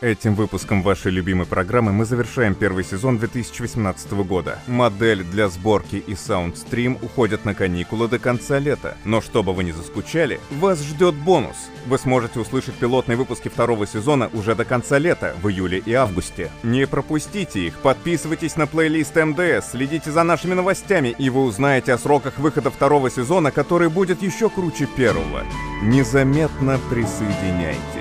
Этим выпуском вашей любимой программы мы завершаем первый сезон 2018 года. Модель для сборки и саундстрим уходят на каникулы до конца лета. Но чтобы вы не заскучали, вас ждет бонус. Вы сможете услышать пилотные выпуски второго сезона уже до конца лета, в июле и августе. Не пропустите их, подписывайтесь на плейлист МДС, следите за нашими новостями, и вы узнаете о сроках выхода второго сезона, который будет еще круче первого. Незаметно присоединяйтесь.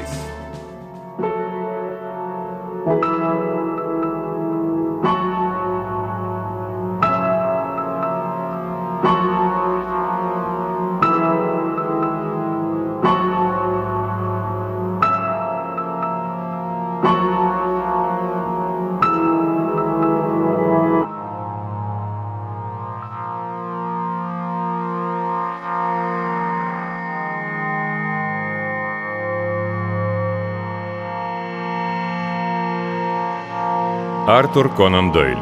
Артур Конан Дойль.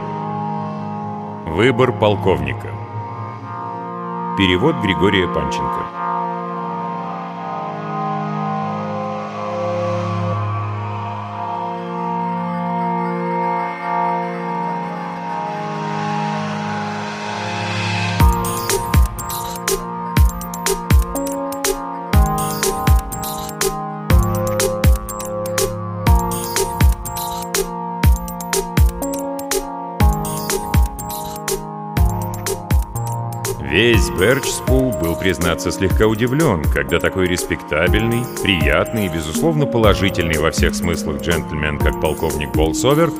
Выбор полковника. Перевод Григория Панченко. Признаться, слегка удивлен, когда такой респектабельный, приятный и, безусловно, положительный во всех смыслах джентльмен, как полковник Болсовер,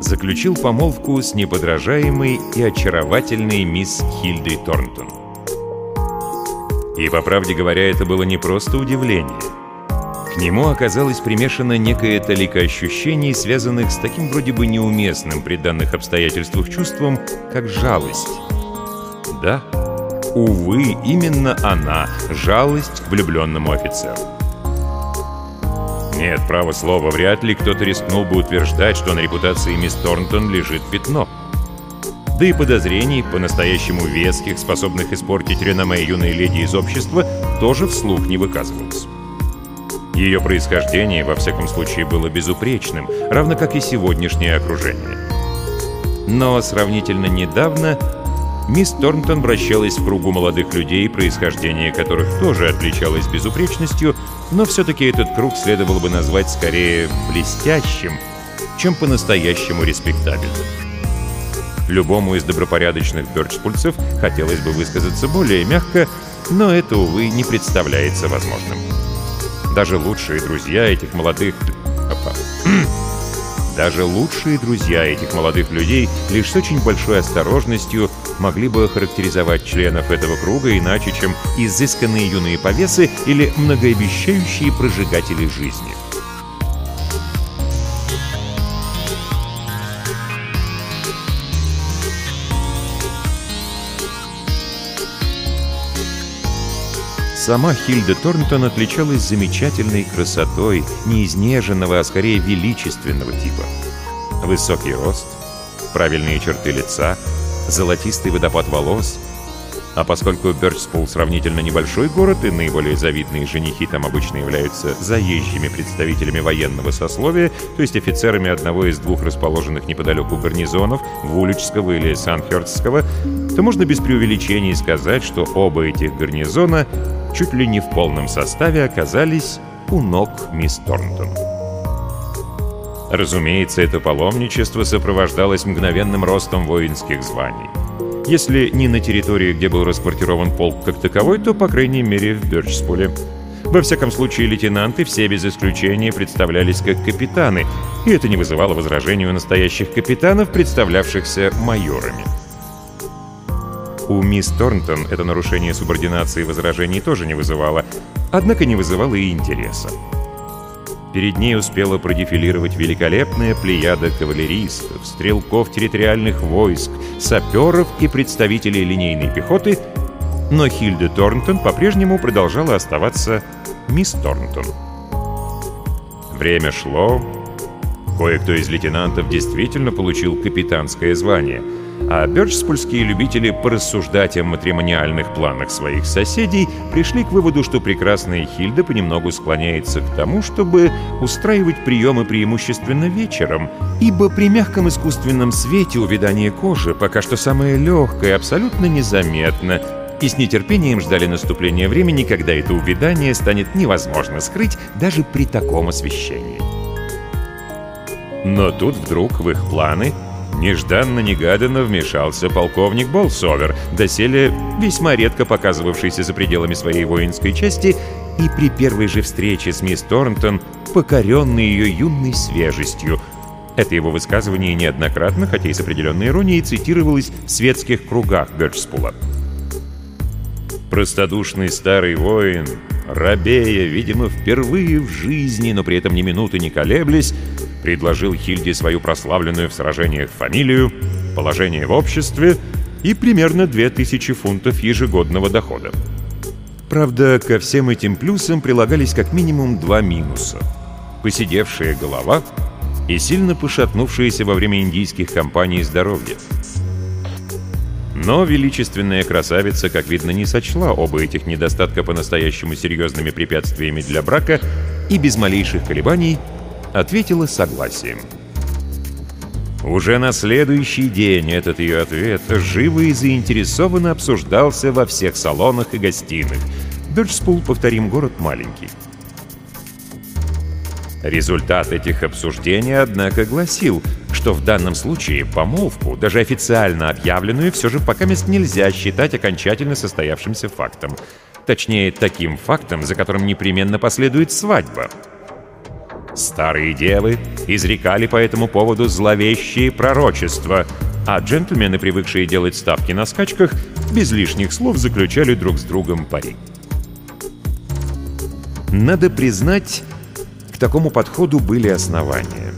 заключил помолвку с неподражаемой и очаровательной мисс Хильдой Торнтон. И, по правде говоря, это было не просто удивление. К нему оказалось примешано некое толико ощущений, связанных с таким вроде бы неуместным при данных обстоятельствах чувством, как жалость. Да, Увы, именно она — жалость к влюбленному офицеру. Нет, право слово, вряд ли кто-то рискнул бы утверждать, что на репутации мисс Торнтон лежит пятно. Да и подозрений, по-настоящему веских, способных испортить реноме юной леди из общества, тоже вслух не выказывалось. Ее происхождение, во всяком случае, было безупречным, равно как и сегодняшнее окружение. Но сравнительно недавно Мисс Торнтон вращалась в кругу молодых людей, происхождение которых тоже отличалось безупречностью, но все-таки этот круг следовало бы назвать скорее блестящим, чем по-настоящему респектабельным. Любому из добропорядочных бёрчпульцев хотелось бы высказаться более мягко, но это, увы, не представляется возможным. Даже лучшие друзья этих молодых... Опа. Даже лучшие друзья этих молодых людей лишь с очень большой осторожностью могли бы характеризовать членов этого круга иначе, чем изысканные юные повесы или многообещающие прожигатели жизни. Сама Хильда Торнтон отличалась замечательной красотой, не изнеженного, а скорее величественного типа. Высокий рост, правильные черты лица — золотистый водопад волос. А поскольку Бёрчспул сравнительно небольшой город, и наиболее завидные женихи там обычно являются заезжими представителями военного сословия, то есть офицерами одного из двух расположенных неподалеку гарнизонов, Вуличского или Санхёрдского, то можно без преувеличений сказать, что оба этих гарнизона чуть ли не в полном составе оказались у ног мисс Торнтон. Разумеется, это паломничество сопровождалось мгновенным ростом воинских званий. Если не на территории, где был расквартирован полк как таковой, то, по крайней мере, в Бёрчспуле. Во всяком случае, лейтенанты все без исключения представлялись как капитаны, и это не вызывало возражений у настоящих капитанов, представлявшихся майорами. У мисс Торнтон это нарушение субординации возражений тоже не вызывало, однако не вызывало и интереса. Перед ней успела продефилировать великолепная плеяда кавалеристов, стрелков территориальных войск, саперов и представителей линейной пехоты, но Хильда Торнтон по-прежнему продолжала оставаться мисс Торнтон. Время шло, Кое-кто из лейтенантов действительно получил капитанское звание, а бёрджспульские любители порассуждать о матримониальных планах своих соседей пришли к выводу, что прекрасная Хильда понемногу склоняется к тому, чтобы устраивать приемы преимущественно вечером, ибо при мягком искусственном свете увядание кожи пока что самое легкое, абсолютно незаметно, и с нетерпением ждали наступления времени, когда это увядание станет невозможно скрыть даже при таком освещении. Но тут вдруг в их планы нежданно-негаданно вмешался полковник Болсовер, доселе весьма редко показывавшийся за пределами своей воинской части, и при первой же встрече с мисс Торнтон, покоренный ее юной свежестью. Это его высказывание неоднократно, хотя и с определенной иронией, цитировалось в светских кругах Бёрджспула. Простодушный старый воин, рабея, видимо, впервые в жизни, но при этом ни минуты не колеблясь, предложил Хильде свою прославленную в сражениях фамилию, положение в обществе и примерно 2000 фунтов ежегодного дохода. Правда, ко всем этим плюсам прилагались как минимум два минуса. Посидевшая голова и сильно пошатнувшееся во время индийских кампаний здоровье. Но величественная красавица, как видно, не сочла оба этих недостатка по-настоящему серьезными препятствиями для брака и без малейших колебаний – ответила согласием. Уже на следующий день этот ее ответ живо и заинтересованно обсуждался во всех салонах и гостиных. Доджспул, повторим, город маленький. Результат этих обсуждений, однако, гласил, что в данном случае помолвку, даже официально объявленную, все же пока мест нельзя считать окончательно состоявшимся фактом. Точнее, таким фактом, за которым непременно последует свадьба. Старые девы изрекали по этому поводу зловещие пророчества, а джентльмены, привыкшие делать ставки на скачках, без лишних слов заключали друг с другом пари. Надо признать, к такому подходу были основания.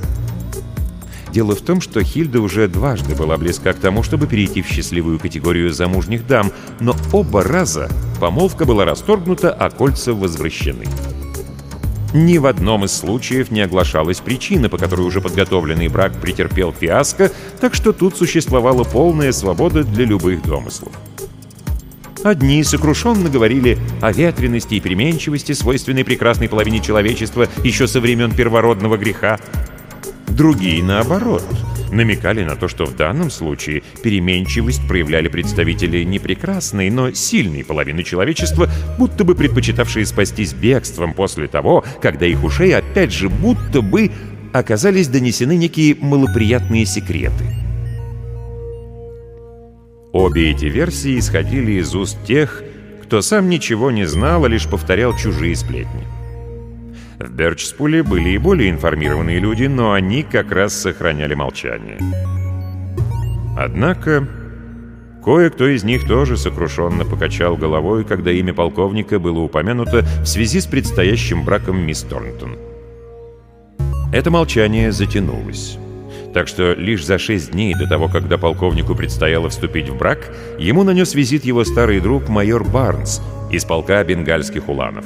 Дело в том, что Хильда уже дважды была близка к тому, чтобы перейти в счастливую категорию замужних дам, но оба раза помолвка была расторгнута, а кольца возвращены. Ни в одном из случаев не оглашалась причина, по которой уже подготовленный брак претерпел фиаско, так что тут существовала полная свобода для любых домыслов. Одни сокрушенно говорили о ветренности и переменчивости, свойственной прекрасной половине человечества еще со времен первородного греха. Другие, наоборот, намекали на то, что в данном случае переменчивость проявляли представители не прекрасной, но сильной половины человечества, будто бы предпочитавшие спастись бегством после того, когда их ушей опять же будто бы оказались донесены некие малоприятные секреты. Обе эти версии исходили из уст тех, кто сам ничего не знал, а лишь повторял чужие сплетни. В Берчспуле были и более информированные люди, но они как раз сохраняли молчание. Однако, кое-кто из них тоже сокрушенно покачал головой, когда имя полковника было упомянуто в связи с предстоящим браком мисс Торнтон. Это молчание затянулось. Так что лишь за шесть дней до того, когда полковнику предстояло вступить в брак, ему нанес визит его старый друг майор Барнс из полка бенгальских уланов.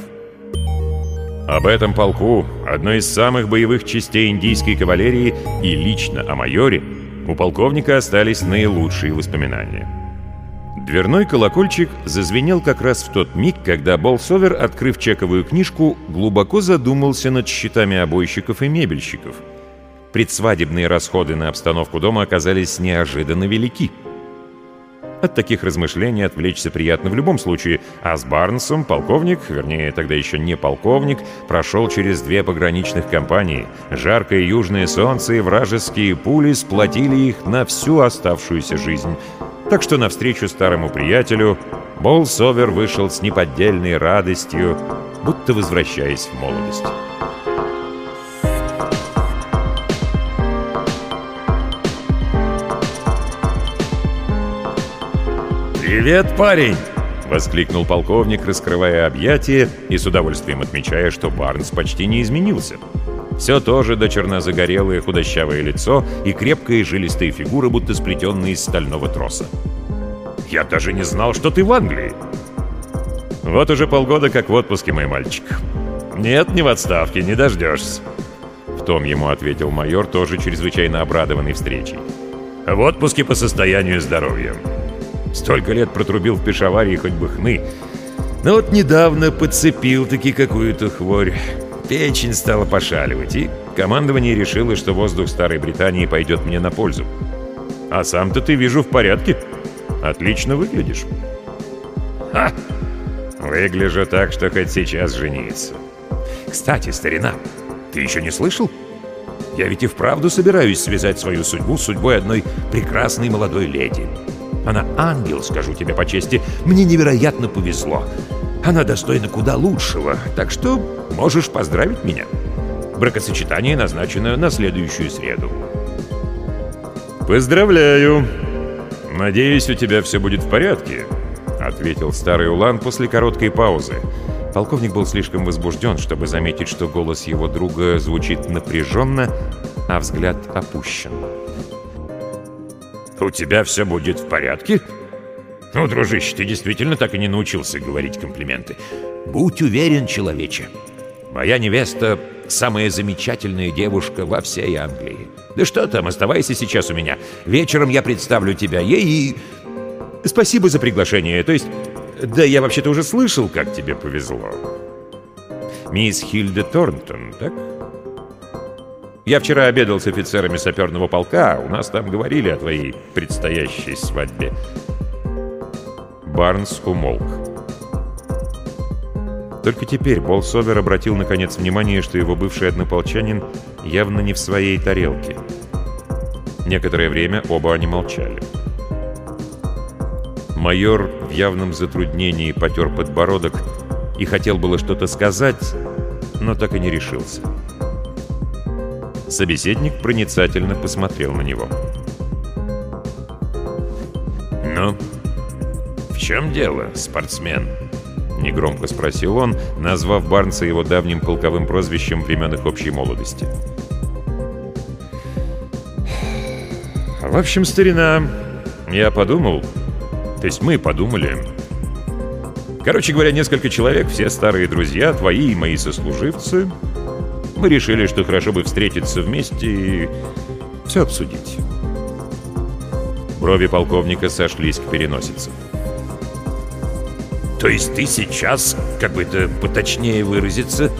Об этом полку, одной из самых боевых частей индийской кавалерии, и лично о майоре, у полковника остались наилучшие воспоминания. Дверной колокольчик зазвенел как раз в тот миг, когда Болсовер, открыв чековую книжку, глубоко задумался над счетами обойщиков и мебельщиков. Предсвадебные расходы на обстановку дома оказались неожиданно велики — от таких размышлений отвлечься приятно в любом случае, а с Барнсом полковник, вернее, тогда еще не полковник, прошел через две пограничных кампании. Жаркое южное солнце и вражеские пули сплотили их на всю оставшуюся жизнь. Так что навстречу старому приятелю Болсовер вышел с неподдельной радостью, будто возвращаясь в молодость. «Привет, парень!» — воскликнул полковник, раскрывая объятия и с удовольствием отмечая, что Барнс почти не изменился. Все тоже до черна загорелое худощавое лицо и крепкая жилистая фигура, будто сплетенная из стального троса. «Я даже не знал, что ты в Англии!» «Вот уже полгода как в отпуске, мой мальчик. Нет, не в отставке, не дождешься. В том ему ответил майор, тоже чрезвычайно обрадованный встречей. «В отпуске по состоянию здоровья. Столько лет протрубил в Пешаваре, хоть бы хны. Но вот недавно подцепил-таки какую-то хворь. Печень стала пошаливать, и командование решило, что воздух Старой Британии пойдет мне на пользу. А сам-то ты, вижу, в порядке. Отлично выглядишь. Ха! Выгляжу так, что хоть сейчас жениться. Кстати, старина, ты еще не слышал? Я ведь и вправду собираюсь связать свою судьбу с судьбой одной прекрасной молодой леди. Она ангел, скажу тебе по чести. Мне невероятно повезло. Она достойна куда лучшего, так что можешь поздравить меня. Бракосочетание назначено на следующую среду. «Поздравляю! Надеюсь, у тебя все будет в порядке», — ответил старый Улан после короткой паузы. Полковник был слишком возбужден, чтобы заметить, что голос его друга звучит напряженно, а взгляд опущен. «У тебя все будет в порядке?» «Ну, дружище, ты действительно так и не научился говорить комплименты. Будь уверен, человече. Моя невеста — самая замечательная девушка во всей Англии. Да что там, оставайся сейчас у меня. Вечером я представлю тебя ей и... Спасибо за приглашение. То есть, да я вообще-то уже слышал, как тебе повезло. Мисс Хильда Торнтон, так?» Я вчера обедал с офицерами саперного полка, у нас там говорили о твоей предстоящей свадьбе. Барнс умолк. Только теперь Болсовер обратил наконец внимание, что его бывший однополчанин явно не в своей тарелке. Некоторое время оба они молчали. Майор в явном затруднении потер подбородок и хотел было что-то сказать, но так и не решился. Собеседник проницательно посмотрел на него. «Ну, в чем дело, спортсмен?» Негромко спросил он, назвав Барнса его давним полковым прозвищем времен их общей молодости. «В общем, старина, я подумал, то есть мы подумали. Короче говоря, несколько человек, все старые друзья, твои и мои сослуживцы, мы решили, что хорошо бы встретиться вместе и все обсудить. Брови полковника сошлись к переносице. То есть ты сейчас, как бы это поточнее выразиться,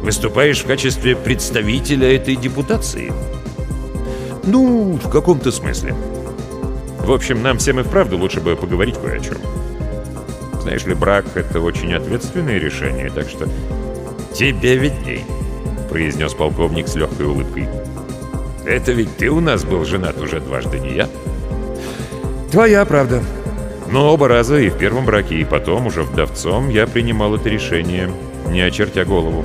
выступаешь в качестве представителя этой депутации? Ну, в каком-то смысле. В общем, нам всем и вправду лучше бы поговорить кое о чем. Знаешь ли, брак — это очень ответственное решение, так что тебе видней. — произнес полковник с легкой улыбкой. «Это ведь ты у нас был женат уже дважды, не я?» «Твоя правда. Но оба раза, и в первом браке, и потом, уже вдовцом, я принимал это решение, не очертя голову.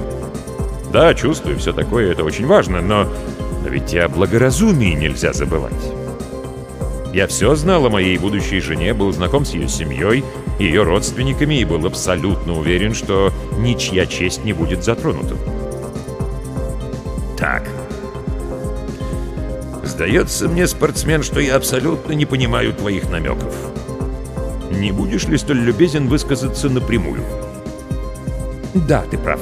Да, чувствую, все такое, это очень важно, но, но ведь и о благоразумии нельзя забывать. Я все знал о моей будущей жене, был знаком с ее семьей, ее родственниками и был абсолютно уверен, что ничья честь не будет затронута так. Сдается мне, спортсмен, что я абсолютно не понимаю твоих намеков. Не будешь ли столь любезен высказаться напрямую? Да, ты прав.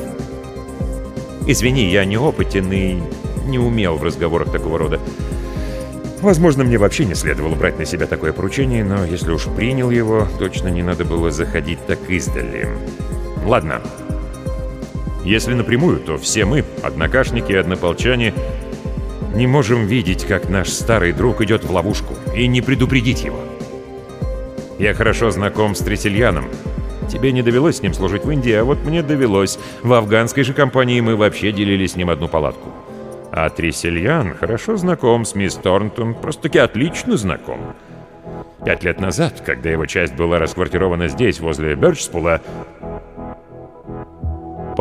Извини, я неопытен и не умел в разговорах такого рода. Возможно, мне вообще не следовало брать на себя такое поручение, но если уж принял его, точно не надо было заходить так издали. Ладно, если напрямую, то все мы, однокашники и однополчане, не можем видеть, как наш старый друг идет в ловушку, и не предупредить его. Я хорошо знаком с Тресельяном. Тебе не довелось с ним служить в Индии, а вот мне довелось. В афганской же компании мы вообще делили с ним одну палатку. А Тресельян хорошо знаком с мисс Торнтон, просто-таки отлично знаком. Пять лет назад, когда его часть была расквартирована здесь, возле Бёрчспула,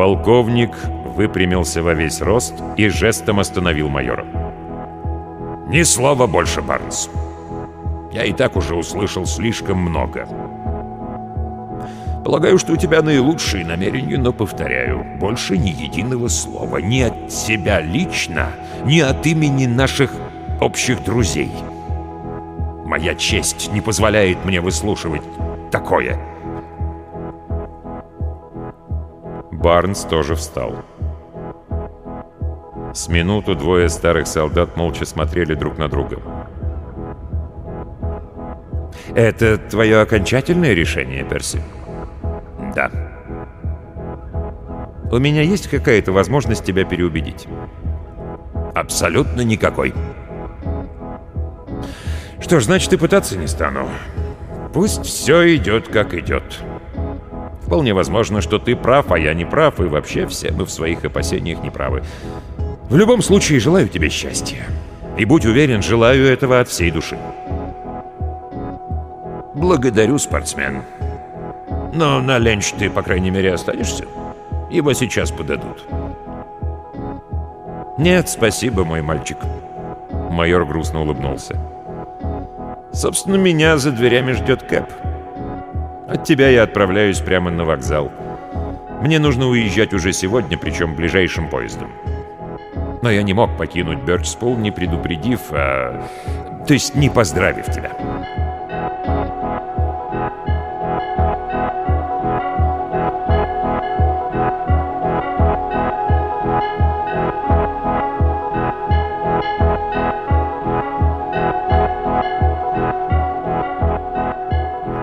Полковник выпрямился во весь рост и жестом остановил майора. «Ни слова больше, Барнс. Я и так уже услышал слишком много. Полагаю, что у тебя наилучшие намерения, но, повторяю, больше ни единого слова. Ни от себя лично, ни от имени наших общих друзей. Моя честь не позволяет мне выслушивать такое». Барнс тоже встал. С минуту двое старых солдат молча смотрели друг на друга. «Это твое окончательное решение, Перси?» «Да». «У меня есть какая-то возможность тебя переубедить?» «Абсолютно никакой». «Что ж, значит, и пытаться не стану. Пусть все идет, как идет». Вполне возможно, что ты прав, а я не прав, и вообще все мы в своих опасениях не правы. В любом случае, желаю тебе счастья. И будь уверен, желаю этого от всей души. Благодарю, спортсмен. Но на ленч ты, по крайней мере, останешься? Его сейчас подадут. Нет, спасибо, мой мальчик. Майор грустно улыбнулся. Собственно, меня за дверями ждет Кэп. От тебя я отправляюсь прямо на вокзал. Мне нужно уезжать уже сегодня, причем ближайшим поездом. Но я не мог покинуть Бёрчспул, не предупредив, а... то есть не поздравив тебя.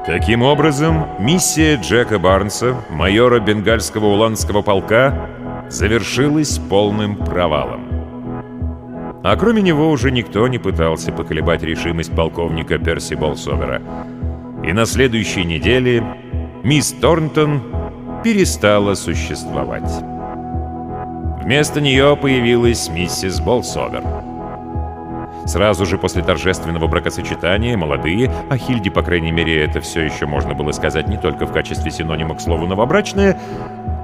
Таким образом, миссия Джека Барнса, майора бенгальского уланского полка, завершилась полным провалом. А кроме него уже никто не пытался поколебать решимость полковника Перси Болсовера. И на следующей неделе мисс Торнтон перестала существовать. Вместо нее появилась миссис Болсовер. Сразу же после торжественного бракосочетания молодые, а Хильде, по крайней мере, это все еще можно было сказать не только в качестве синонима к слову «новобрачная»,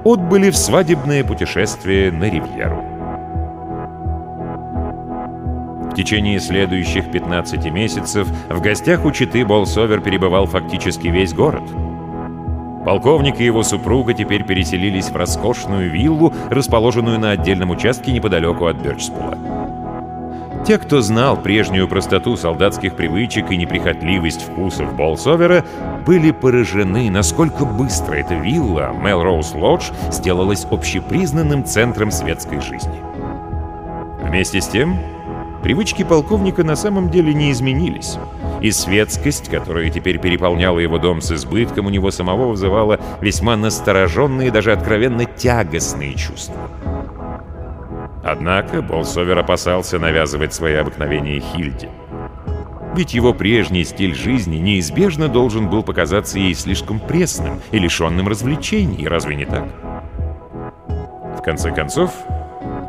отбыли в свадебное путешествие на Ривьеру. В течение следующих 15 месяцев в гостях у Читы Болсовер перебывал фактически весь город. Полковник и его супруга теперь переселились в роскошную виллу, расположенную на отдельном участке неподалеку от Бёрчспула. Те, кто знал прежнюю простоту солдатских привычек и неприхотливость вкусов Болсовера, были поражены, насколько быстро эта вилла, Мелроуз Лодж, сделалась общепризнанным центром светской жизни. Вместе с тем, привычки полковника на самом деле не изменились, и светскость, которая теперь переполняла его дом с избытком, у него самого вызывала весьма настороженные, даже откровенно тягостные чувства. Однако Болсовер опасался навязывать свои обыкновения Хильде. Ведь его прежний стиль жизни неизбежно должен был показаться ей слишком пресным и лишенным развлечений, разве не так? В конце концов,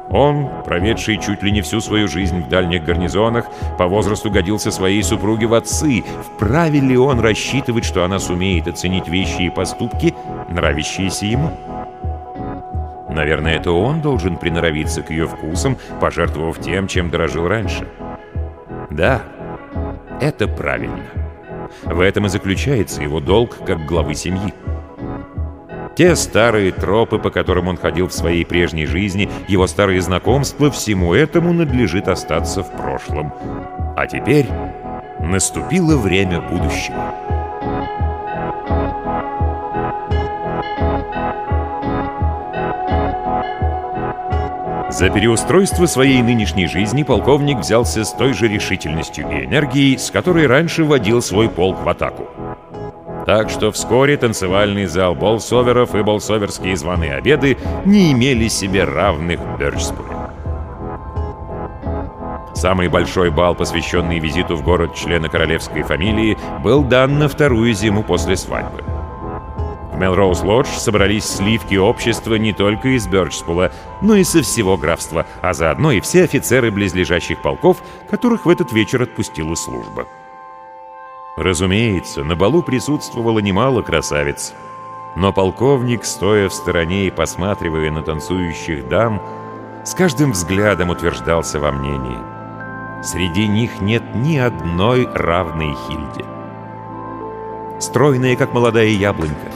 он, проведший чуть ли не всю свою жизнь в дальних гарнизонах, по возрасту годился своей супруге в отцы. Вправе ли он рассчитывать, что она сумеет оценить вещи и поступки, нравящиеся ему? Наверное, это он должен приноровиться к ее вкусам, пожертвовав тем, чем дорожил раньше. Да, это правильно. В этом и заключается его долг как главы семьи. Те старые тропы, по которым он ходил в своей прежней жизни, его старые знакомства, всему этому надлежит остаться в прошлом. А теперь наступило время будущего. За переустройство своей нынешней жизни полковник взялся с той же решительностью и энергией, с которой раньше водил свой полк в атаку. Так что вскоре танцевальный зал болсоверов и болсоверские званые обеды не имели себе равных в Бёрчспуле. Самый большой бал, посвященный визиту в город члена королевской фамилии, был дан на вторую зиму после свадьбы. В Мелроуз Лодж собрались сливки общества не только из Бёрчспула, но и со всего графства, а заодно и все офицеры близлежащих полков, которых в этот вечер отпустила служба. Разумеется, на балу присутствовало немало красавиц, но полковник, стоя в стороне и посматривая на танцующих дам, с каждым взглядом утверждался во мнении. Среди них нет ни одной равной Хильде. Стройная, как молодая яблонька,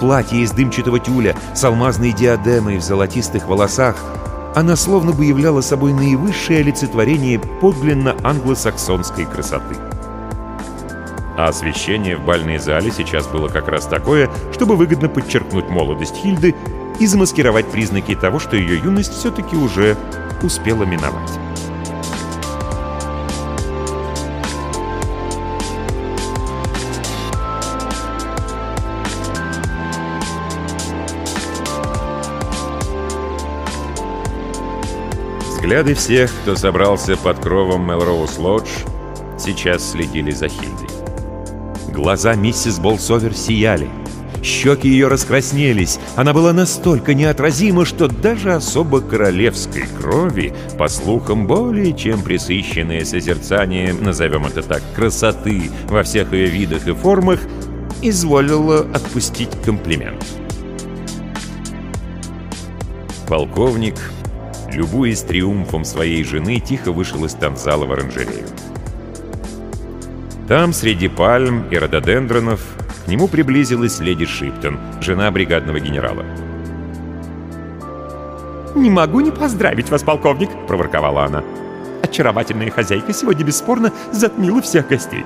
платье из дымчатого тюля, с алмазной диадемой в золотистых волосах, она словно бы являла собой наивысшее олицетворение подлинно англосаксонской красоты. А освещение в бальной зале сейчас было как раз такое, чтобы выгодно подчеркнуть молодость Хильды и замаскировать признаки того, что ее юность все-таки уже успела миновать. Взгляды всех, кто собрался под кровом Мелроуз Лодж, сейчас следили за Хильдой. Глаза миссис Болсовер сияли. Щеки ее раскраснелись. Она была настолько неотразима, что даже особо королевской крови, по слухам более чем присыщенное созерцание, назовем это так, красоты во всех ее видах и формах, изволила отпустить комплимент. Полковник любуясь триумфом своей жены, тихо вышел из танцзала в оранжерею. Там, среди пальм и рододендронов, к нему приблизилась леди Шиптон, жена бригадного генерала. «Не могу не поздравить вас, полковник!» — проворковала она. «Очаровательная хозяйка сегодня бесспорно затмила всех гостей».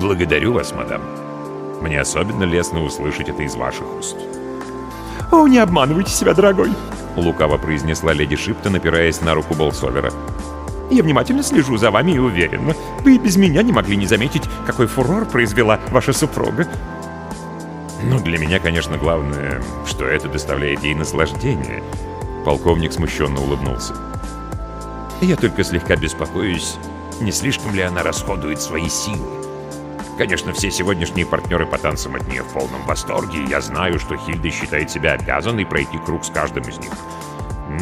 «Благодарю вас, мадам. Мне особенно лестно услышать это из ваших уст». «О, не обманывайте себя, дорогой!» — лукаво произнесла леди Шиптон, опираясь на руку Болсовера. «Я внимательно слежу за вами и уверен, вы и без меня не могли не заметить, какой фурор произвела ваша супруга». «Ну, для меня, конечно, главное, что это доставляет ей наслаждение». Полковник смущенно улыбнулся. «Я только слегка беспокоюсь, не слишком ли она расходует свои силы. Конечно, все сегодняшние партнеры по танцам от нее в полном восторге, и я знаю, что Хильда считает себя обязанной пройти круг с каждым из них.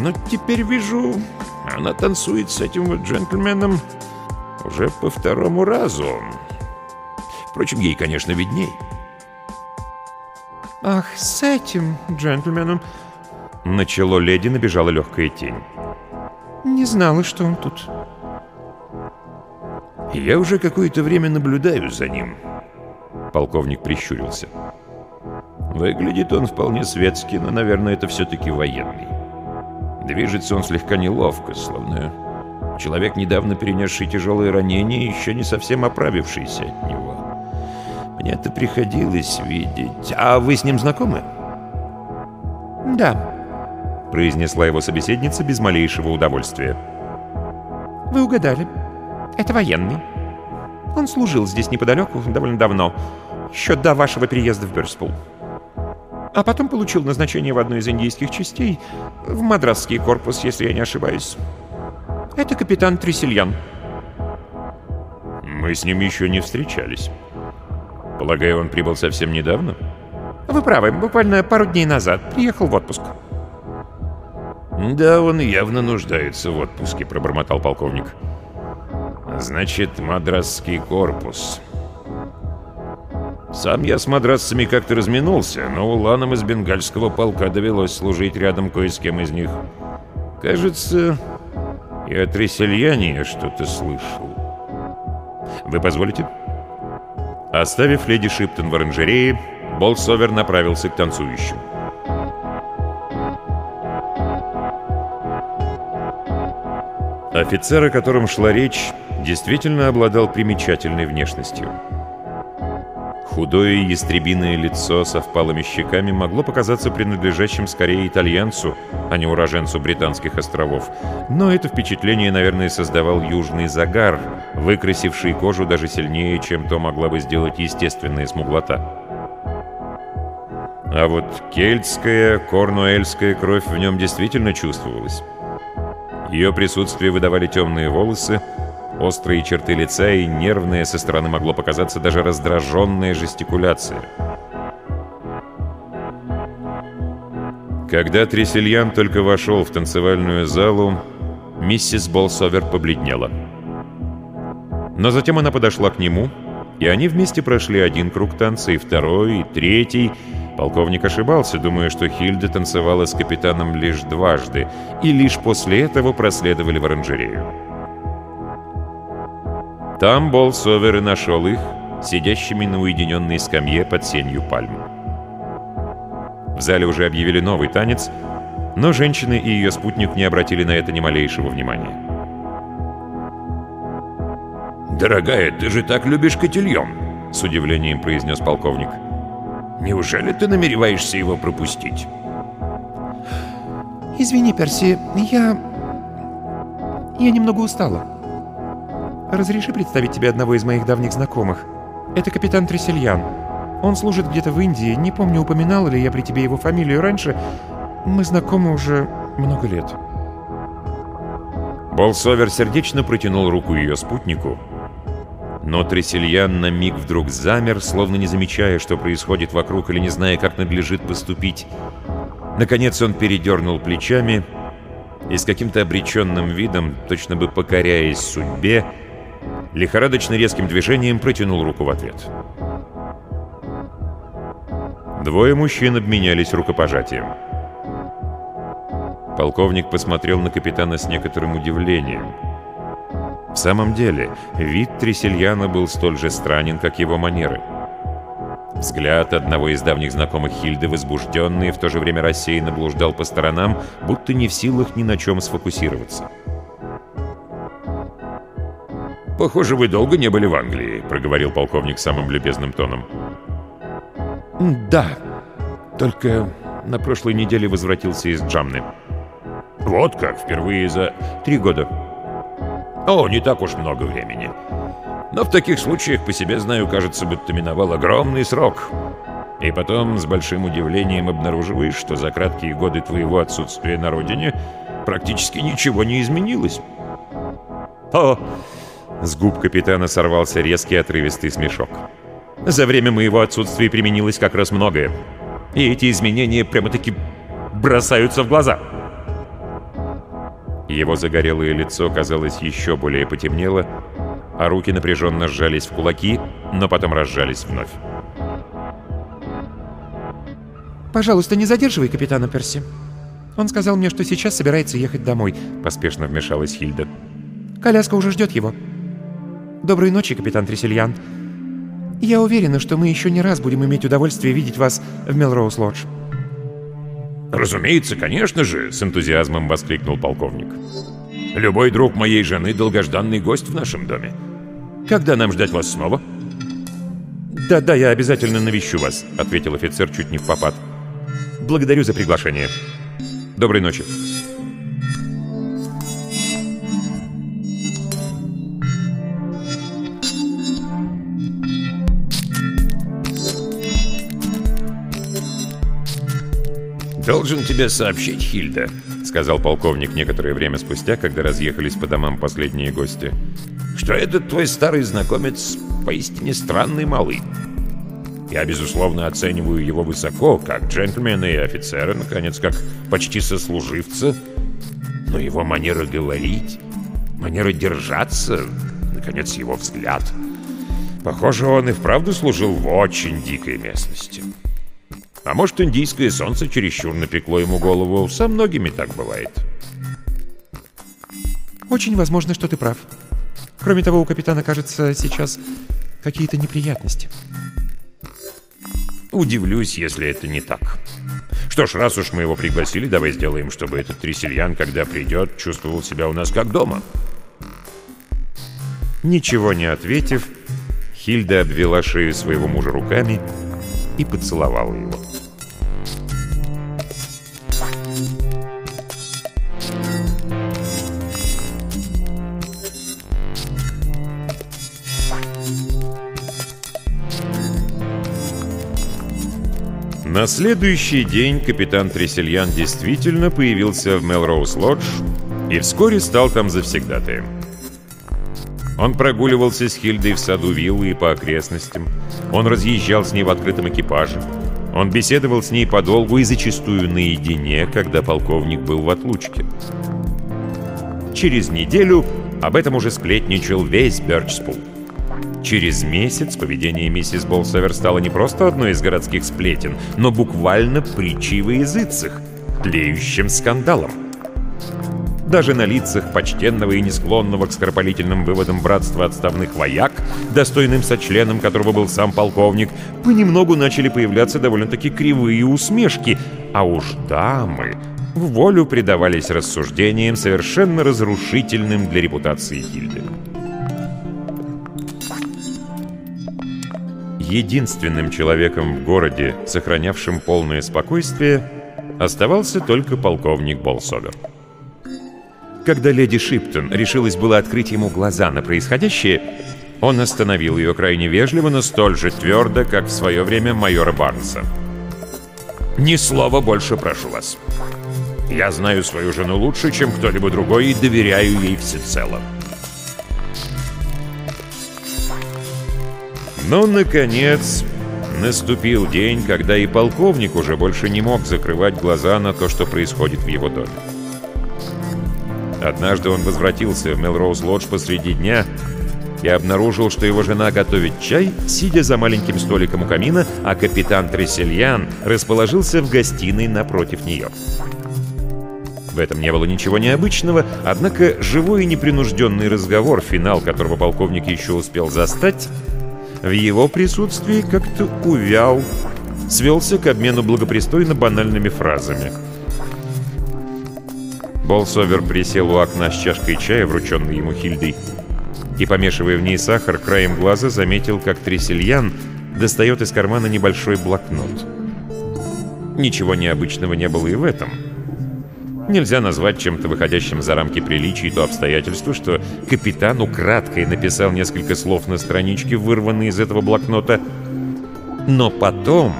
Но теперь вижу, она танцует с этим вот джентльменом уже по второму разу. Впрочем, ей, конечно, видней. «Ах, с этим джентльменом...» Начало леди набежала легкая тень. «Не знала, что он тут». «Я уже какое-то время наблюдаю за ним». Полковник прищурился. Выглядит он вполне светски, но, наверное, это все-таки военный. Движется он слегка неловко, словно человек, недавно перенесший тяжелые ранения, еще не совсем оправившийся от него. Мне это приходилось видеть. А вы с ним знакомы? «Да», — произнесла его собеседница без малейшего удовольствия. «Вы угадали. Это военный. Он служил здесь неподалеку довольно давно, еще до вашего переезда в Берспул. А потом получил назначение в одну из индийских частей, в мадрасский корпус, если я не ошибаюсь. Это капитан Тресельян. Мы с ним еще не встречались. Полагаю, он прибыл совсем недавно? Вы правы, буквально пару дней назад. Приехал в отпуск. Да, он явно нуждается в отпуске, пробормотал полковник. Значит, мадрасский корпус. Сам я с мадрасцами как-то разминулся, но уланам из бенгальского полка довелось служить рядом кое с кем из них. Кажется, и от Ресельяне я что-то слышал. Вы позволите? Оставив леди Шиптон в оранжерее, Болсовер направился к танцующим. Офицер, о котором шла речь, действительно обладал примечательной внешностью. Худое ястребиное лицо со впалыми щеками могло показаться принадлежащим скорее итальянцу, а не уроженцу британских островов. Но это впечатление, наверное, создавал южный загар, выкрасивший кожу даже сильнее, чем то могла бы сделать естественная смуглота. А вот кельтская, корнуэльская кровь в нем действительно чувствовалась. Ее присутствие выдавали темные волосы, острые черты лица и нервная со стороны могло показаться даже раздраженная жестикуляция. Когда Тресельян только вошел в танцевальную залу, миссис Болсовер побледнела. Но затем она подошла к нему, и они вместе прошли один круг танца, и второй, и третий. Полковник ошибался, думая, что Хильда танцевала с капитаном лишь дважды, и лишь после этого проследовали в оранжерею. Там Болсовер и нашел их, сидящими на уединенной скамье под сенью пальмы. В зале уже объявили новый танец, но женщины и ее спутник не обратили на это ни малейшего внимания. «Дорогая, ты же так любишь котельон!» — с удивлением произнес полковник. «Неужели ты намереваешься его пропустить?» «Извини, Перси, я Я немного устала. Разреши представить тебе одного из моих давних знакомых. Это капитан Тресельян. Он служит где-то в Индии. Не помню, упоминал ли я при тебе его фамилию раньше. Мы знакомы уже много лет». Болсовер сердечно протянул руку ее спутнику, но Тресельян на миг вдруг замер, словно не замечая, что происходит вокруг, или не зная, как надлежит поступить. Наконец он передернул плечами и с каким-то обреченным видом, точно бы покоряясь судьбе, лихорадочно резким движением протянул руку в ответ. Двое мужчин обменялись рукопожатием. Полковник посмотрел на капитана с некоторым удивлением. В самом деле, вид Тресельяна был столь же странен, как его манеры. Взгляд одного из давних знакомых Хильды, возбужденный, в то же время рассеянно блуждал по сторонам, будто не в силах ни на чем сфокусироваться. «Похоже, вы долго не были в Англии», — проговорил полковник самым любезным тоном. «Да, только на прошлой неделе возвратился из Джамны». Вот как, впервые за три года. О, не так уж много времени. Но в таких случаях по себе знаю, кажется, будто миновал огромный срок. И потом с большим удивлением обнаруживаешь, что за краткие годы твоего отсутствия на родине практически ничего не изменилось. О! С губ капитана сорвался резкий отрывистый смешок. За время моего отсутствия применилось как раз многое. И эти изменения прямо-таки бросаются в глаза. — его загорелое лицо, казалось, еще более потемнело, а руки напряженно сжались в кулаки, но потом разжались вновь. «Пожалуйста, не задерживай капитана Перси. Он сказал мне, что сейчас собирается ехать домой», — поспешно вмешалась Хильда. «Коляска уже ждет его. Доброй ночи, капитан Тресельян. Я уверена, что мы еще не раз будем иметь удовольствие видеть вас в Мелроуз-Лодж». «Разумеется, конечно же!» — с энтузиазмом воскликнул полковник. «Любой друг моей жены — долгожданный гость в нашем доме. Когда нам ждать вас снова?» «Да-да, я обязательно навещу вас», — ответил офицер чуть не в попад. «Благодарю за приглашение. Доброй ночи». «Должен тебе сообщить, Хильда», — сказал полковник некоторое время спустя, когда разъехались по домам последние гости, «что этот твой старый знакомец поистине странный малый. Я, безусловно, оцениваю его высоко, как джентльмена и офицера, наконец, как почти сослуживца, но его манера говорить, манера держаться, наконец, его взгляд... Похоже, он и вправду служил в очень дикой местности». А может, индийское солнце чересчур напекло ему голову. Со многими так бывает. Очень возможно, что ты прав. Кроме того, у капитана, кажется, сейчас какие-то неприятности. Удивлюсь, если это не так. Что ж, раз уж мы его пригласили, давай сделаем, чтобы этот тресельян, когда придет, чувствовал себя у нас как дома. Ничего не ответив, Хильда обвела шею своего мужа руками и поцеловала его. На следующий день капитан Тресельян действительно появился в Мелроуз-Лодж и вскоре стал там завсегдатаем. Он прогуливался с Хильдой в саду виллы и по окрестностям. Он разъезжал с ней в открытом экипаже. Он беседовал с ней подолгу и зачастую наедине, когда полковник был в отлучке. Через неделю об этом уже сплетничал весь Бёрчспул. Через месяц поведение миссис Болсовер стало не просто одной из городских сплетен, но буквально притчей во языцах, тлеющим скандалом. Даже на лицах почтенного и не склонного к скоропалительным выводам братства отставных вояк, достойным сочленом которого был сам полковник, понемногу начали появляться довольно-таки кривые усмешки, а уж дамы в волю предавались рассуждениям, совершенно разрушительным для репутации Гильды. Единственным человеком в городе, сохранявшим полное спокойствие, оставался только полковник Болсовер. Когда леди Шиптон решилась было открыть ему глаза на происходящее, он остановил ее крайне вежливо, но столь же твердо, как в свое время майора Барнса. «Ни слова больше прошу вас. Я знаю свою жену лучше, чем кто-либо другой, и доверяю ей всецело». Но, наконец, наступил день, когда и полковник уже больше не мог закрывать глаза на то, что происходит в его доме. Однажды он возвратился в Мелроуз-Лодж посреди дня и обнаружил, что его жена готовит чай, сидя за маленьким столиком у камина, а капитан Трессельян расположился в гостиной напротив нее. В этом не было ничего необычного, однако живой и непринужденный разговор, финал которого полковник еще успел застать, в его присутствии как-то увял, свелся к обмену благопристойно банальными фразами. Болсовер присел у окна с чашкой чая, врученной ему Хильдой, и, помешивая в ней сахар, краем глаза заметил, как Тресельян достает из кармана небольшой блокнот. Ничего необычного не было и в этом — Нельзя назвать чем-то выходящим за рамки приличий то обстоятельство, что капитан украдкой написал несколько слов на страничке, вырванные из этого блокнота. Но потом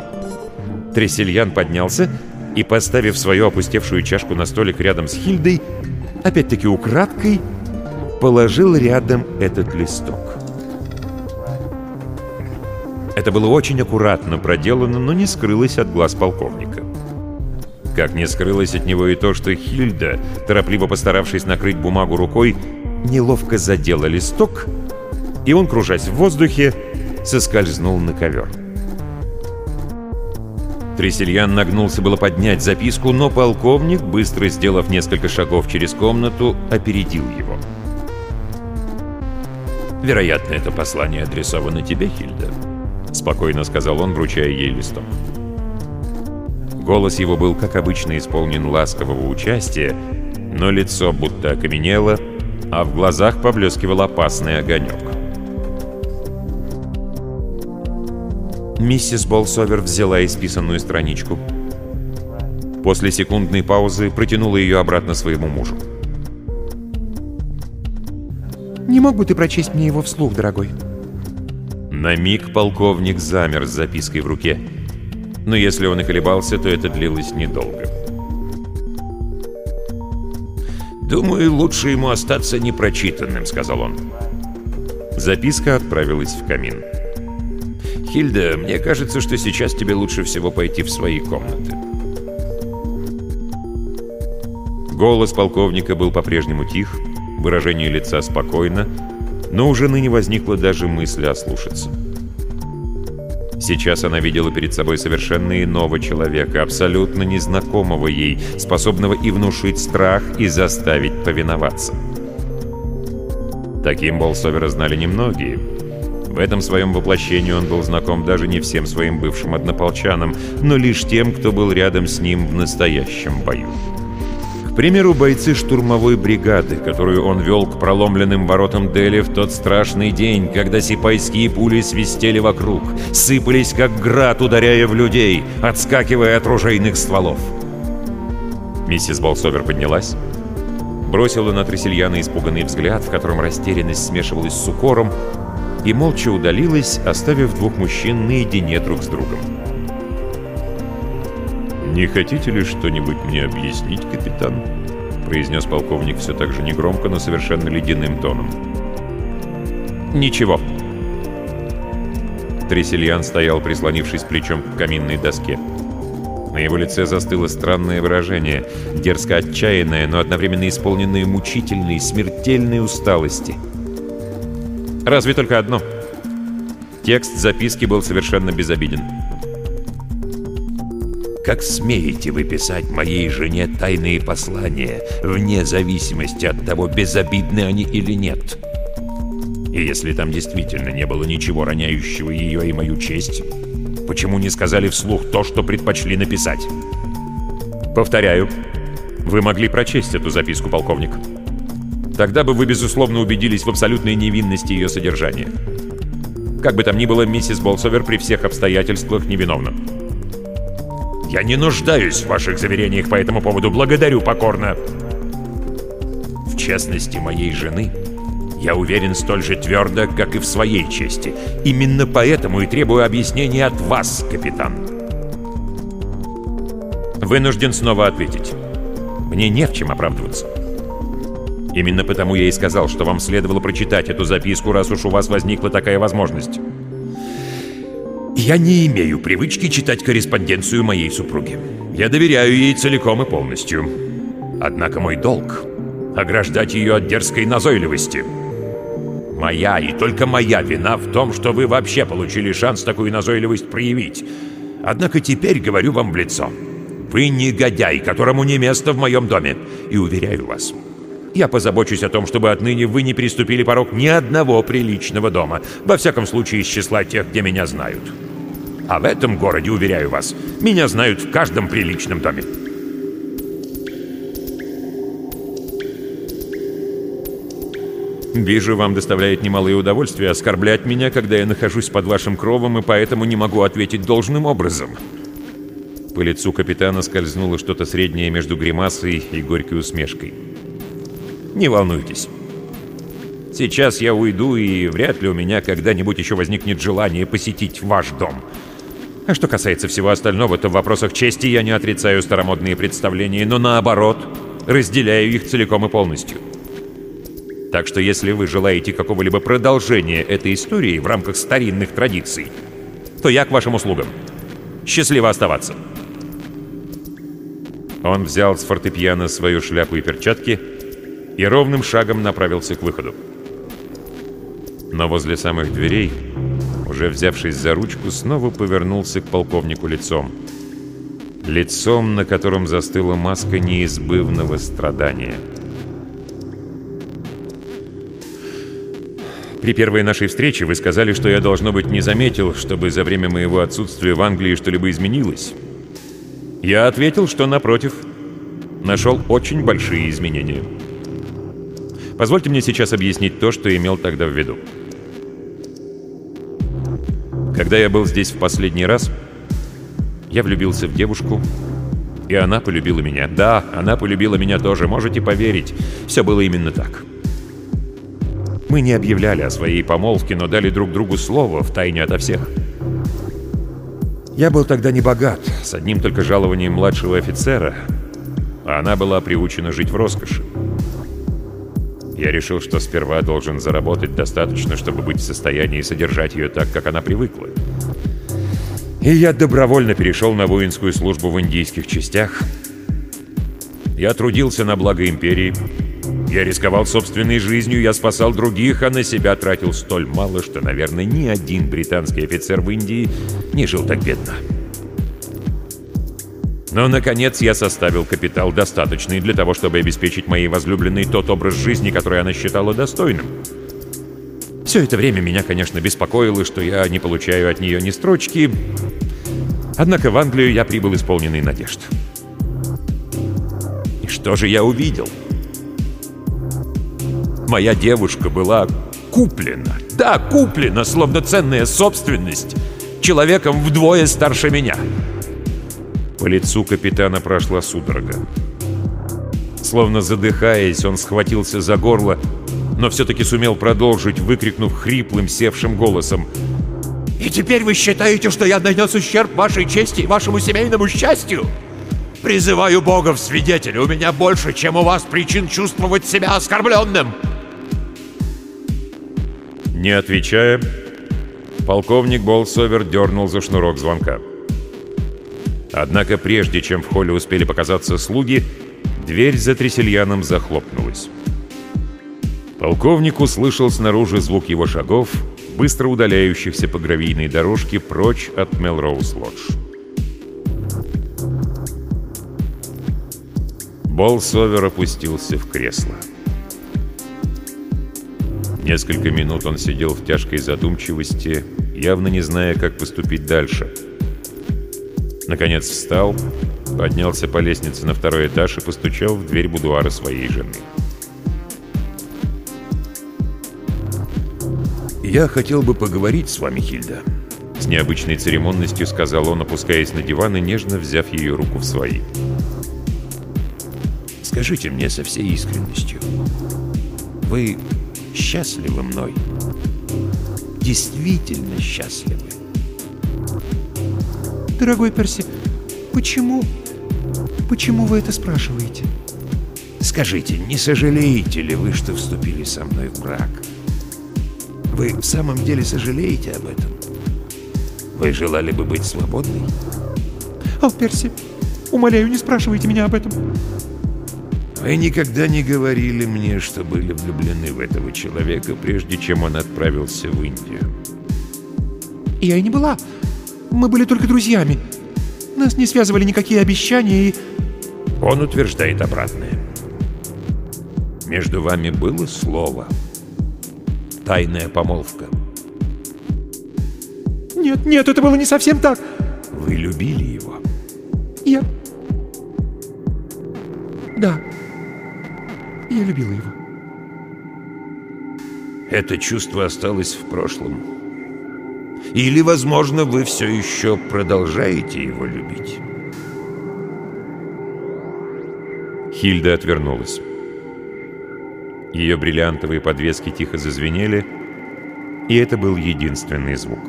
Тресельян поднялся и, поставив свою опустевшую чашку на столик рядом с Хильдой, опять-таки украдкой положил рядом этот листок. Это было очень аккуратно проделано, но не скрылось от глаз полковника. Как не скрылось от него и то, что Хильда, торопливо постаравшись накрыть бумагу рукой, неловко задела листок, и он, кружась в воздухе, соскользнул на ковер. Тресельян нагнулся было поднять записку, но полковник, быстро сделав несколько шагов через комнату, опередил его. «Вероятно, это послание адресовано тебе, Хильда», — спокойно сказал он, вручая ей листок. Голос его был, как обычно, исполнен ласкового участия, но лицо будто окаменело, а в глазах поблескивал опасный огонек. Миссис Болсовер взяла исписанную страничку. После секундной паузы протянула ее обратно своему мужу. «Не мог бы ты прочесть мне его вслух, дорогой?» На миг полковник замер с запиской в руке но если он и колебался, то это длилось недолго. «Думаю, лучше ему остаться непрочитанным», — сказал он. Записка отправилась в камин. «Хильда, мне кажется, что сейчас тебе лучше всего пойти в свои комнаты». Голос полковника был по-прежнему тих, выражение лица спокойно, но у жены не возникло даже мысли ослушаться. Сейчас она видела перед собой совершенно иного человека, абсолютно незнакомого ей, способного и внушить страх, и заставить повиноваться. Таким Болсовера знали немногие. В этом своем воплощении он был знаком даже не всем своим бывшим однополчанам, но лишь тем, кто был рядом с ним в настоящем бою. К примеру, бойцы штурмовой бригады, которую он вел к проломленным воротам Дели в тот страшный день, когда сипайские пули свистели вокруг, сыпались как град, ударяя в людей, отскакивая от ружейных стволов. Миссис Болсовер поднялась, бросила на Тресельяна испуганный взгляд, в котором растерянность смешивалась с укором, и молча удалилась, оставив двух мужчин наедине друг с другом. «Не хотите ли что-нибудь мне объяснить, капитан?» произнес полковник все так же негромко, но совершенно ледяным тоном. «Ничего». Тресельян стоял, прислонившись плечом к каминной доске. На его лице застыло странное выражение, дерзко отчаянное, но одновременно исполненное мучительной, смертельной усталости. Разве только одно. Текст записки был совершенно безобиден. Как смеете вы писать моей жене тайные послания, вне зависимости от того, безобидны они или нет? И если там действительно не было ничего роняющего ее и мою честь, почему не сказали вслух то, что предпочли написать? Повторяю, вы могли прочесть эту записку, полковник. Тогда бы вы, безусловно, убедились в абсолютной невинности ее содержания. Как бы там ни было, миссис Болсовер при всех обстоятельствах невиновна. Я не нуждаюсь в ваших заверениях по этому поводу. Благодарю покорно. В честности моей жены я уверен столь же твердо, как и в своей чести. Именно поэтому и требую объяснения от вас, капитан. Вынужден снова ответить. Мне не в чем оправдываться. Именно потому я и сказал, что вам следовало прочитать эту записку, раз уж у вас возникла такая возможность. Я не имею привычки читать корреспонденцию моей супруги. Я доверяю ей целиком и полностью. Однако мой долг — ограждать ее от дерзкой назойливости. Моя и только моя вина в том, что вы вообще получили шанс такую назойливость проявить. Однако теперь говорю вам в лицо. Вы негодяй, которому не место в моем доме. И уверяю вас, я позабочусь о том, чтобы отныне вы не переступили порог ни одного приличного дома. Во всяком случае, из числа тех, где меня знают. А в этом городе, уверяю вас, меня знают в каждом приличном доме. Вижу, вам доставляет немалое удовольствие оскорблять меня, когда я нахожусь под вашим кровом, и поэтому не могу ответить должным образом. По лицу капитана скользнуло что-то среднее между гримасой и горькой усмешкой. Не волнуйтесь. Сейчас я уйду, и вряд ли у меня когда-нибудь еще возникнет желание посетить ваш дом. А что касается всего остального, то в вопросах чести я не отрицаю старомодные представления, но наоборот, разделяю их целиком и полностью. Так что если вы желаете какого-либо продолжения этой истории в рамках старинных традиций, то я к вашим услугам. Счастливо оставаться. Он взял с фортепиано свою шляпу и перчатки и ровным шагом направился к выходу. Но возле самых дверей, уже взявшись за ручку, снова повернулся к полковнику лицом. Лицом, на котором застыла маска неизбывного страдания — При первой нашей встрече вы сказали, что я, должно быть, не заметил, чтобы за время моего отсутствия в Англии что-либо изменилось. Я ответил, что, напротив, нашел очень большие изменения. Позвольте мне сейчас объяснить то, что имел тогда в виду. Когда я был здесь в последний раз, я влюбился в девушку, и она полюбила меня. Да, она полюбила меня тоже, можете поверить. Все было именно так. Мы не объявляли о своей помолвке, но дали друг другу слово в тайне ото всех. Я был тогда не богат, с одним только жалованием младшего офицера, а она была приучена жить в роскоши. Я решил, что сперва должен заработать достаточно, чтобы быть в состоянии содержать ее так, как она привыкла. И я добровольно перешел на воинскую службу в индийских частях. Я трудился на благо империи, я рисковал собственной жизнью, я спасал других, а на себя тратил столь мало, что, наверное, ни один британский офицер в Индии не жил так бедно. Но, наконец, я составил капитал достаточный для того, чтобы обеспечить моей возлюбленной тот образ жизни, который она считала достойным. Все это время меня, конечно, беспокоило, что я не получаю от нее ни строчки. Однако в Англию я прибыл исполненный надежд. И что же я увидел? — Моя девушка была куплена. Да, куплена, словно ценная собственность. Человеком вдвое старше меня. По лицу капитана прошла судорога. Словно задыхаясь, он схватился за горло, но все-таки сумел продолжить, выкрикнув хриплым, севшим голосом. «И теперь вы считаете, что я нанес ущерб вашей чести и вашему семейному счастью? Призываю Бога в свидетели, у меня больше, чем у вас причин чувствовать себя оскорбленным!» Не отвечая, полковник Болсовер дернул за шнурок звонка. Однако прежде чем в холле успели показаться слуги, дверь за Тресельяном захлопнулась. Полковник услышал снаружи звук его шагов, быстро удаляющихся по гравийной дорожке прочь от Мелроуз-Лодж. Болсовер опустился в кресло. Несколько минут он сидел в тяжкой задумчивости, явно не зная, как поступить дальше. Наконец встал, поднялся по лестнице на второй этаж и постучал в дверь будуара своей жены. «Я хотел бы поговорить с вами, Хильда», — с необычной церемонностью сказал он, опускаясь на диван и нежно взяв ее руку в свои. Скажите мне со всей искренностью, вы счастливы мной? Действительно счастливы? Дорогой Перси, почему... Почему вы это спрашиваете? Скажите, не сожалеете ли вы, что вступили со мной в брак? Вы в самом деле сожалеете об этом? Вы желали бы быть свободной? О, Перси, умоляю, не спрашивайте меня об этом. Вы никогда не говорили мне, что были влюблены в этого человека, прежде чем он отправился в Индию. Я и не была. Мы были только друзьями. Нас не связывали никакие обещания и... Он утверждает обратное. Между вами было слово. Тайная помолвка. Нет, нет, это было не совсем так. Вы любили его? Я... Да. Я любила его. Это чувство осталось в прошлом. Или, возможно, вы все еще продолжаете его любить. Хильда отвернулась. Ее бриллиантовые подвески тихо зазвенели, и это был единственный звук.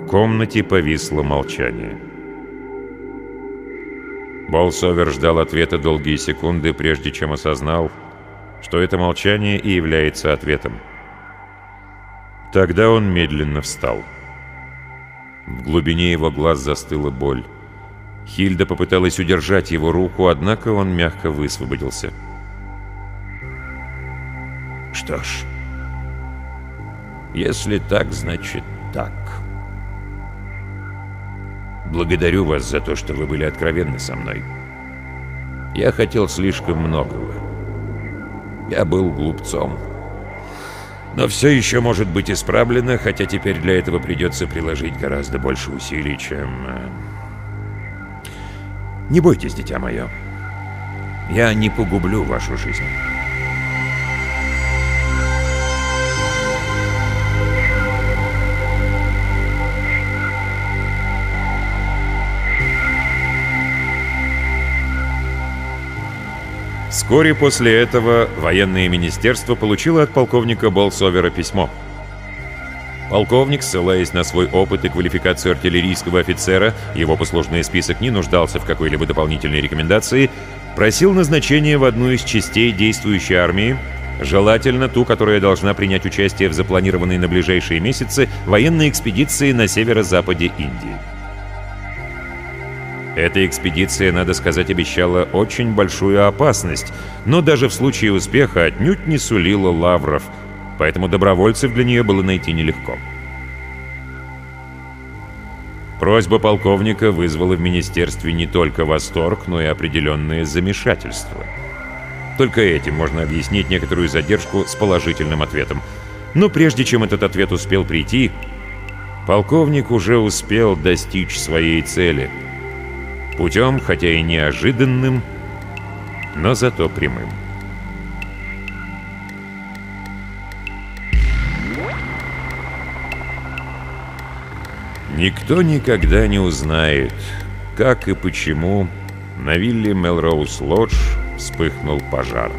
В комнате повисло молчание. Болсовер ждал ответа долгие секунды, прежде чем осознал, что это молчание и является ответом. Тогда он медленно встал. В глубине его глаз застыла боль. Хильда попыталась удержать его руку, однако он мягко высвободился. Что ж, если так, значит так. Благодарю вас за то, что вы были откровенны со мной. Я хотел слишком многого. Я был глупцом. Но все еще может быть исправлено, хотя теперь для этого придется приложить гораздо больше усилий, чем... э, Не бойтесь, дитя мое. Я не погублю вашу жизнь. Вскоре после этого военное министерство получило от полковника Болсовера письмо. Полковник, ссылаясь на свой опыт и квалификацию артиллерийского офицера, его послужной список не нуждался в какой-либо дополнительной рекомендации, просил назначения в одну из частей действующей армии, желательно ту, которая должна принять участие в запланированной на ближайшие месяцы военной экспедиции на северо-западе Индии. Эта экспедиция, надо сказать, обещала очень большую опасность, но даже в случае успеха отнюдь не сулила лавров, поэтому добровольцев для нее было найти нелегко. Просьба полковника вызвала в министерстве не только восторг, но и определенное замешательство. Только этим можно объяснить некоторую задержку с положительным ответом. Но прежде чем этот ответ успел прийти, полковник уже успел достичь своей цели — Путем, хотя и неожиданным, но зато прямым. Никто никогда не узнает, как и почему на вилле Мелроуз Лодж вспыхнул пожар.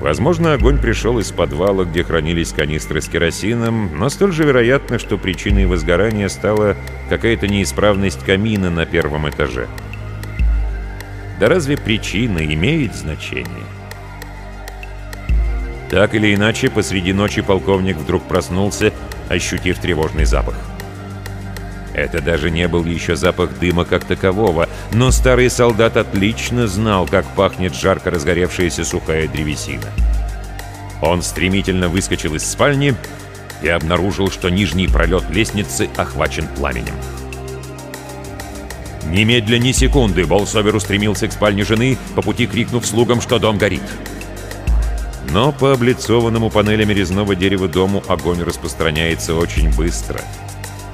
Возможно, огонь пришел из подвала, где хранились канистры с керосином, но столь же вероятно, что причиной возгорания стала какая-то неисправность камина на первом этаже. Да разве причина имеет значение? Так или иначе, посреди ночи полковник вдруг проснулся, ощутив тревожный запах. Это даже не был еще запах дыма как такового, но старый солдат отлично знал, как пахнет жарко разгоревшаяся сухая древесина. Он стремительно выскочил из спальни и обнаружил, что нижний пролет лестницы охвачен пламенем. Немедля ни секунды Болсовер устремился к спальне жены, по пути крикнув слугам, что дом горит. Но по облицованному панелями резного дерева дому огонь распространяется очень быстро —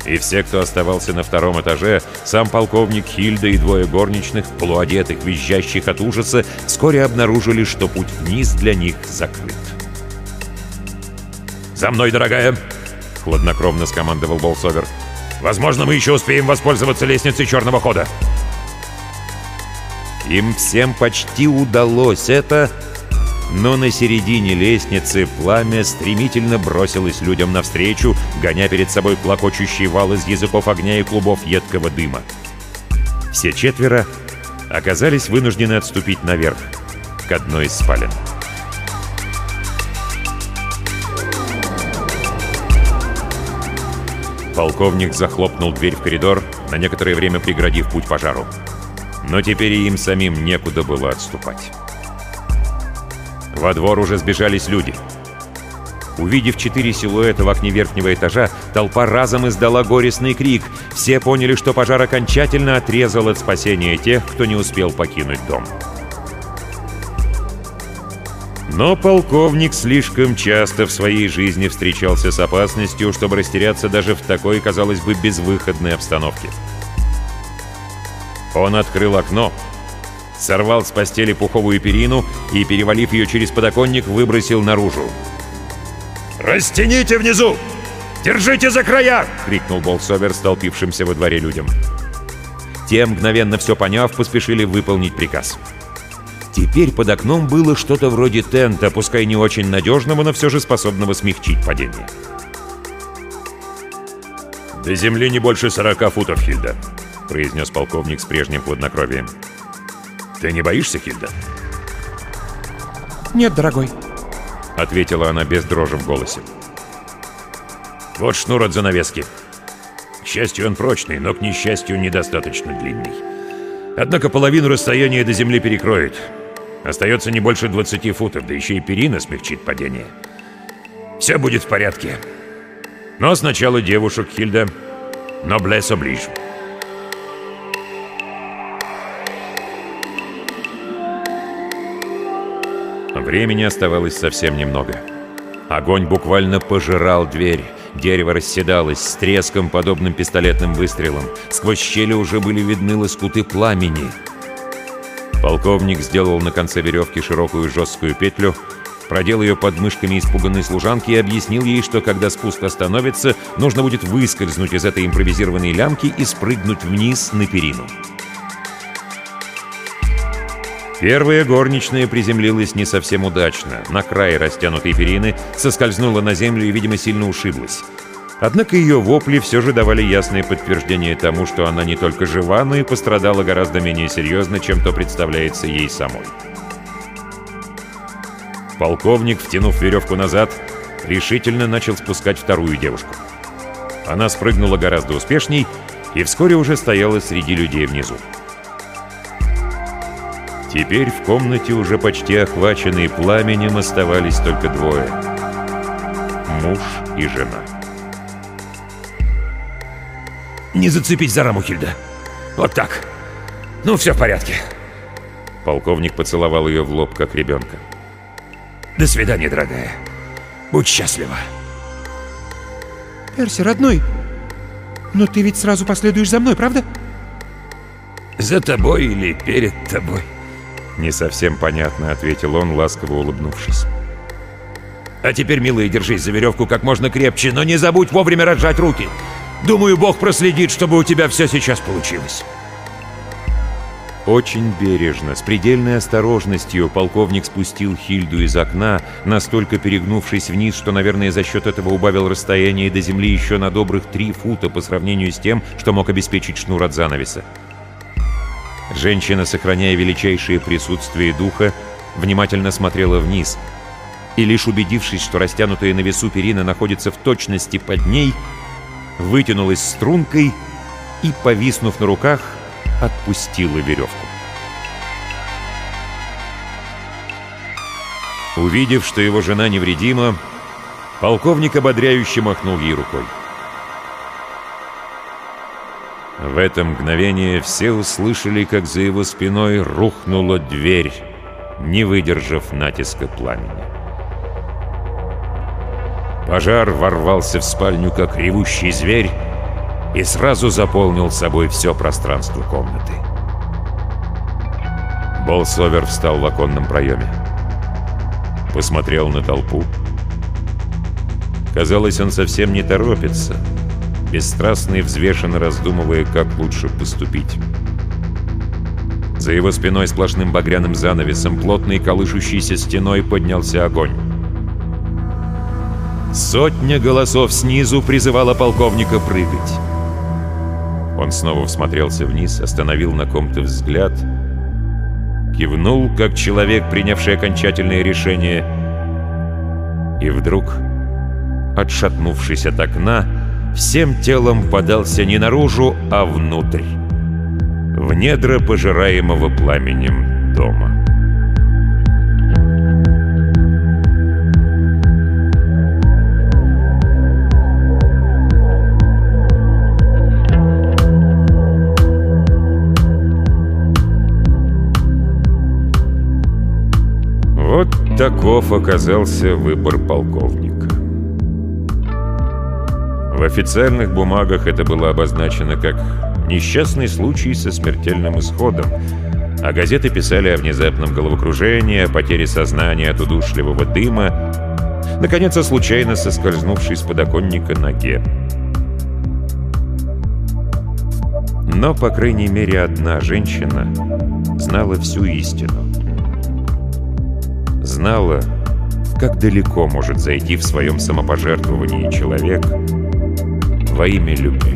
и все, кто оставался на втором этаже, сам полковник Хильда и двое горничных, полуодетых, визжащих от ужаса, вскоре обнаружили, что путь вниз для них закрыт. «За мной, дорогая!» — хладнокровно скомандовал Болсовер. «Возможно, мы еще успеем воспользоваться лестницей черного хода!» Им всем почти удалось это, но на середине лестницы пламя стремительно бросилось людям навстречу, гоня перед собой клокочущий вал из языков огня и клубов едкого дыма. Все четверо оказались вынуждены отступить наверх, к одной из спален. Полковник захлопнул дверь в коридор, на некоторое время преградив путь пожару. Но теперь и им самим некуда было отступать. Во двор уже сбежались люди. Увидев четыре силуэта в окне верхнего этажа, толпа разом издала горестный крик. Все поняли, что пожар окончательно отрезал от спасения тех, кто не успел покинуть дом. Но полковник слишком часто в своей жизни встречался с опасностью, чтобы растеряться даже в такой, казалось бы, безвыходной обстановке. Он открыл окно, сорвал с постели пуховую перину и, перевалив ее через подоконник, выбросил наружу. «Растяните внизу! Держите за края!» — крикнул Болсовер столпившимся во дворе людям. Те, мгновенно все поняв, поспешили выполнить приказ. Теперь под окном было что-то вроде тента, пускай не очень надежного, но все же способного смягчить падение. «До земли не больше сорока футов, Хильда», — произнес полковник с прежним хладнокровием. «Ты не боишься, Хильда?» «Нет, дорогой», — ответила она без дрожи в голосе. «Вот шнур от занавески. К счастью, он прочный, но, к несчастью, недостаточно длинный. Однако половину расстояния до земли перекроет. Остается не больше 20 футов, да еще и перина смягчит падение. Все будет в порядке. Но сначала девушек, Хильда. Но блесс оближ. Времени оставалось совсем немного. Огонь буквально пожирал дверь. Дерево расседалось с треском, подобным пистолетным выстрелам. Сквозь щели уже были видны лоскуты пламени. Полковник сделал на конце веревки широкую жесткую петлю, продел ее под мышками испуганной служанки и объяснил ей, что когда спуск остановится, нужно будет выскользнуть из этой импровизированной лямки и спрыгнуть вниз на перину. Первая горничная приземлилась не совсем удачно. На крае растянутой перины соскользнула на землю и, видимо, сильно ушиблась. Однако ее вопли все же давали ясное подтверждение тому, что она не только жива, но и пострадала гораздо менее серьезно, чем то представляется ей самой. Полковник, втянув веревку назад, решительно начал спускать вторую девушку. Она спрыгнула гораздо успешней и вскоре уже стояла среди людей внизу. Теперь в комнате, уже почти охваченной пламенем, оставались только двое. Муж и жена. Не зацепить за раму, Хильда. Вот так. Ну, все в порядке. Полковник поцеловал ее в лоб, как ребенка. До свидания, дорогая. Будь счастлива. Перси, родной, но ты ведь сразу последуешь за мной, правда? За тобой или перед тобой? Не совсем понятно, ответил он, ласково улыбнувшись. А теперь, милая, держись за веревку как можно крепче, но не забудь вовремя разжать руки. Думаю, Бог проследит, чтобы у тебя все сейчас получилось. Очень бережно, с предельной осторожностью полковник спустил Хильду из окна, настолько перегнувшись вниз, что, наверное, за счет этого убавил расстояние до земли еще на добрых три фута по сравнению с тем, что мог обеспечить шнур от занавеса. Женщина, сохраняя величайшее присутствие духа, внимательно смотрела вниз, и лишь убедившись, что растянутая на весу перина находится в точности под ней, вытянулась стрункой и, повиснув на руках, отпустила веревку. Увидев, что его жена невредима, полковник ободряюще махнул ей рукой. В это мгновение все услышали, как за его спиной рухнула дверь, не выдержав натиска пламени. Пожар ворвался в спальню, как ревущий зверь, и сразу заполнил собой все пространство комнаты. Болсовер встал в оконном проеме. Посмотрел на толпу. Казалось, он совсем не торопится, бесстрастно и взвешенно раздумывая, как лучше поступить. За его спиной сплошным багряным занавесом, плотной колышущейся стеной поднялся огонь. Сотня голосов снизу призывала полковника прыгать. Он снова всмотрелся вниз, остановил на ком-то взгляд, кивнул, как человек, принявший окончательное решение, и вдруг, отшатнувшись от окна, всем телом подался не наружу, а внутрь, в недра пожираемого пламенем дома. Вот таков оказался выбор полковника. Официальных бумагах это было обозначено как «несчастный случай со смертельным исходом», а газеты писали о внезапном головокружении, о потере сознания от удушливого дыма, наконец, о случайно соскользнувшей с подоконника ноге. Но, по крайней мере, одна женщина знала всю истину. Знала, как далеко может зайти в своем самопожертвовании человек во имя любви.